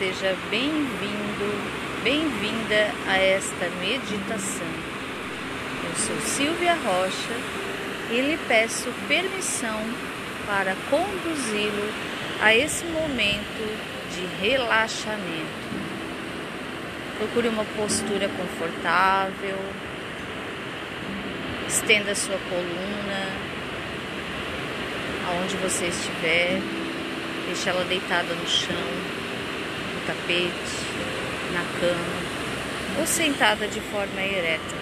seja bem-vindo, bem-vinda a esta meditação. Eu sou Silvia Rocha e lhe peço permissão para conduzi-lo a esse momento de relaxamento. Procure uma postura confortável, estenda sua coluna aonde você estiver, deixe ela deitada no chão, tapete, na cama ou sentada de forma ereta.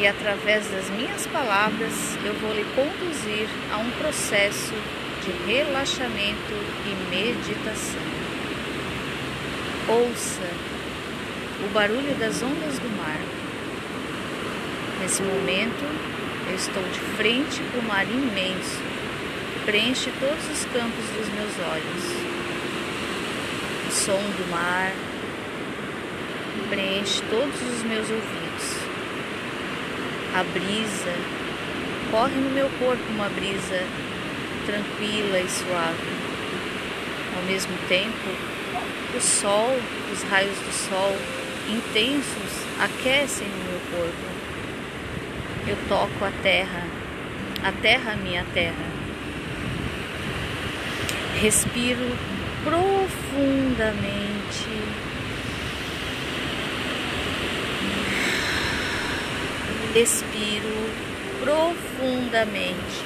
E através das minhas palavras eu vou lhe conduzir a um processo de relaxamento e meditação. Ouça o barulho das ondas do mar. Nesse momento, eu estou de frente para o mar imenso, preenche todos os campos dos meus olhos. Som do mar preenche todos os meus ouvidos. A brisa corre no meu corpo uma brisa tranquila e suave. Ao mesmo tempo, o sol, os raios do sol intensos aquecem o meu corpo eu toco a terra, a terra, minha terra. Respiro profundamente. Expiro profundamente.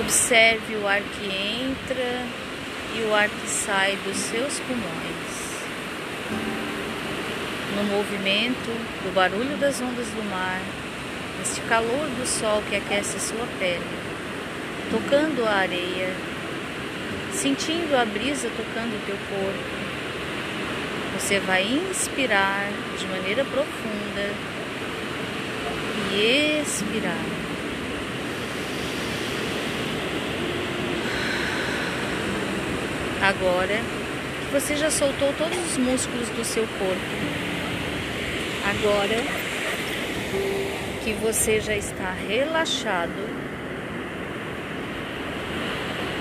Observe o ar que entra e o ar que sai dos seus pulmões no movimento do barulho das ondas do mar, neste calor do sol que aquece sua pele, tocando a areia, sentindo a brisa tocando o teu corpo. Você vai inspirar de maneira profunda e expirar. Agora que você já soltou todos os músculos do seu corpo, Agora que você já está relaxado,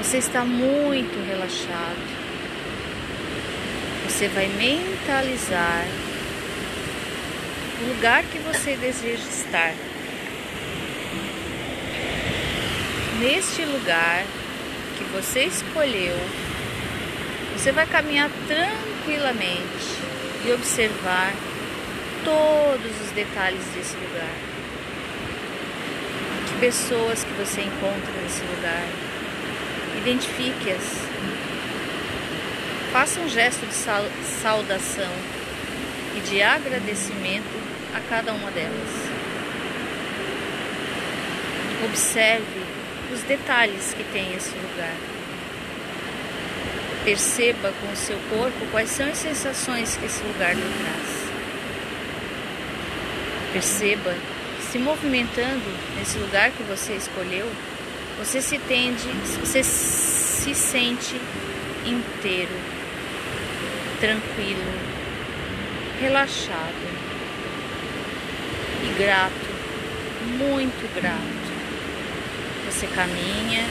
você está muito relaxado, você vai mentalizar o lugar que você deseja estar. Neste lugar que você escolheu, você vai caminhar tranquilamente e observar todos os detalhes desse lugar. Que pessoas que você encontra nesse lugar. Identifique-as. Faça um gesto de saudação e de agradecimento a cada uma delas. Observe os detalhes que tem esse lugar. Perceba com o seu corpo quais são as sensações que esse lugar lhe traz. Perceba se movimentando nesse lugar que você escolheu, você se tende, você se sente inteiro, tranquilo, relaxado e grato, muito grato. Você caminha,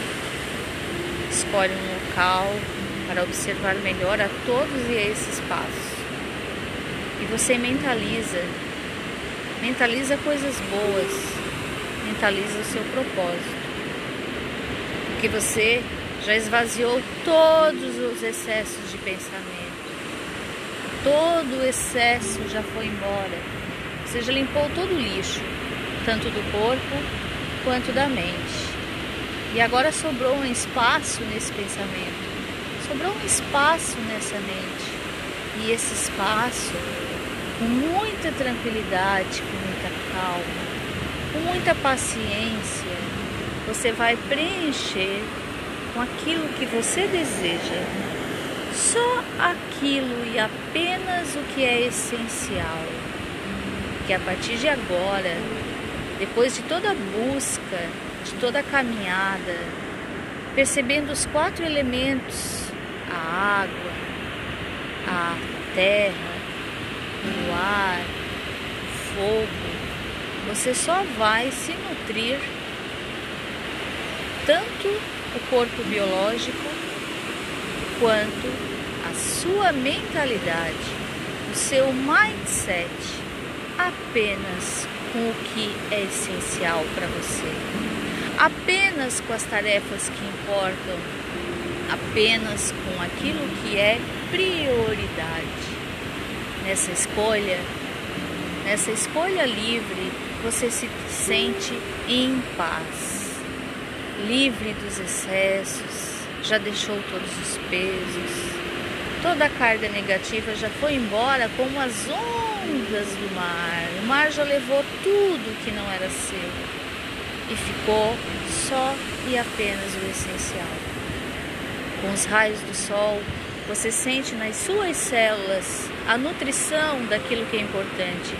escolhe um local para observar melhor a todos esses passos. E você mentaliza Mentaliza coisas boas. Mentaliza o seu propósito. Porque você já esvaziou todos os excessos de pensamento. Todo o excesso já foi embora. Você já limpou todo o lixo, tanto do corpo quanto da mente. E agora sobrou um espaço nesse pensamento. Sobrou um espaço nessa mente. E esse espaço com muita tranquilidade, com muita calma, com muita paciência, você vai preencher com aquilo que você deseja. Só aquilo e apenas o que é essencial. Que a partir de agora, depois de toda a busca, de toda a caminhada, percebendo os quatro elementos: a água, a terra, o ar, o fogo, você só vai se nutrir tanto o corpo biológico quanto a sua mentalidade, o seu mindset apenas com o que é essencial para você, apenas com as tarefas que importam, apenas com aquilo que é prioridade. Nessa escolha, nessa escolha livre, você se sente em paz, livre dos excessos, já deixou todos os pesos, toda a carga negativa já foi embora como as ondas do mar. O mar já levou tudo que não era seu e ficou só e apenas o essencial. Com os raios do sol, você sente nas suas células a nutrição daquilo que é importante.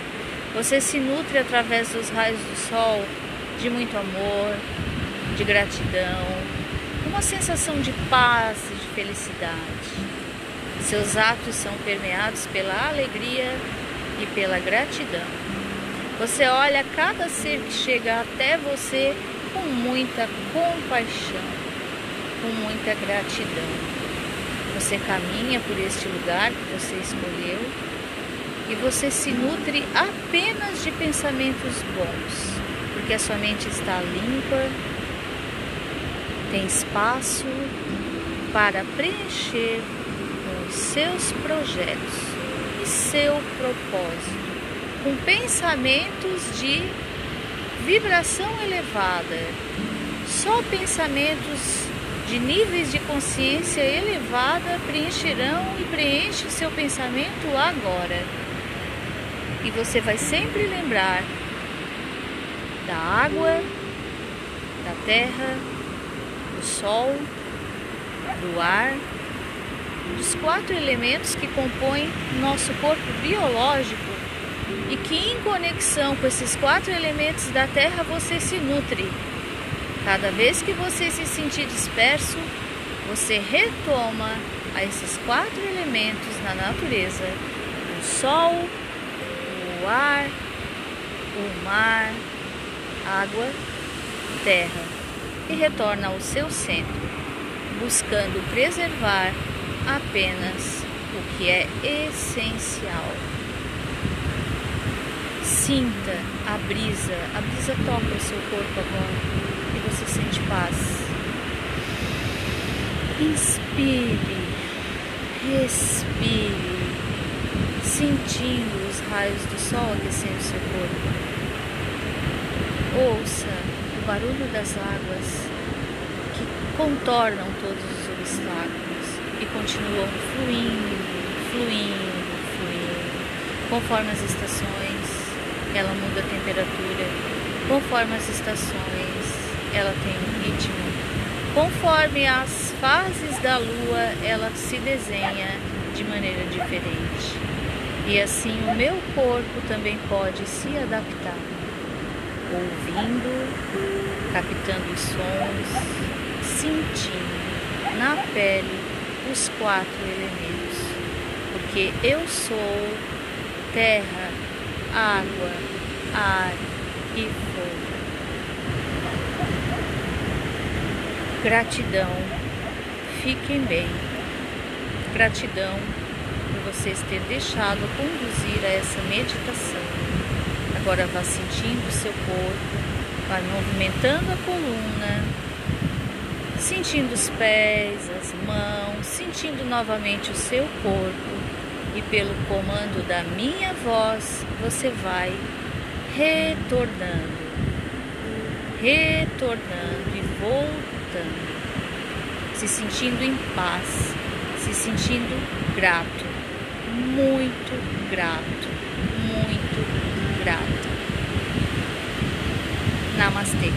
Você se nutre através dos raios do sol de muito amor, de gratidão, uma sensação de paz e de felicidade. Seus atos são permeados pela alegria e pela gratidão. Você olha cada ser que chega até você com muita compaixão, com muita gratidão. Você caminha por este lugar que você escolheu e você se nutre apenas de pensamentos bons, porque a sua mente está limpa, tem espaço para preencher com seus projetos e seu propósito, com pensamentos de vibração elevada, só pensamentos de níveis de consciência elevada preencherão e preenche seu pensamento agora. E você vai sempre lembrar da água, da terra, do sol, do ar, dos quatro elementos que compõem nosso corpo biológico e que em conexão com esses quatro elementos da terra você se nutre. Cada vez que você se sentir disperso, você retoma a esses quatro elementos na natureza: o sol, o ar, o mar, água, terra, e retorna ao seu centro, buscando preservar apenas o que é essencial. Sinta a brisa, a brisa toca o seu corpo agora você sente paz. Inspire, respire, sentindo os raios do sol aquecendo seu corpo. Ouça barulho das águas que contornam todos os obstáculos e continuam fluindo, fluindo, fluindo. Conforme as estações, ela muda a temperatura. Conforme as estações, ela tem um ritmo. Conforme as fases da lua, ela se desenha de maneira diferente. E assim o meu corpo também pode se adaptar, ouvindo, captando os sons, sentindo na pele os quatro elementos. Porque eu sou terra, água, ar e fogo. Gratidão. Fiquem bem. Gratidão por vocês terem deixado conduzir a essa meditação. Agora vá sentindo o seu corpo, vá movimentando a coluna, sentindo os pés, as mãos, sentindo novamente o seu corpo. E pelo comando da minha voz você vai retornando, retornando e voltando se sentindo em paz, se sentindo grato, muito grato, muito grato. Namastê.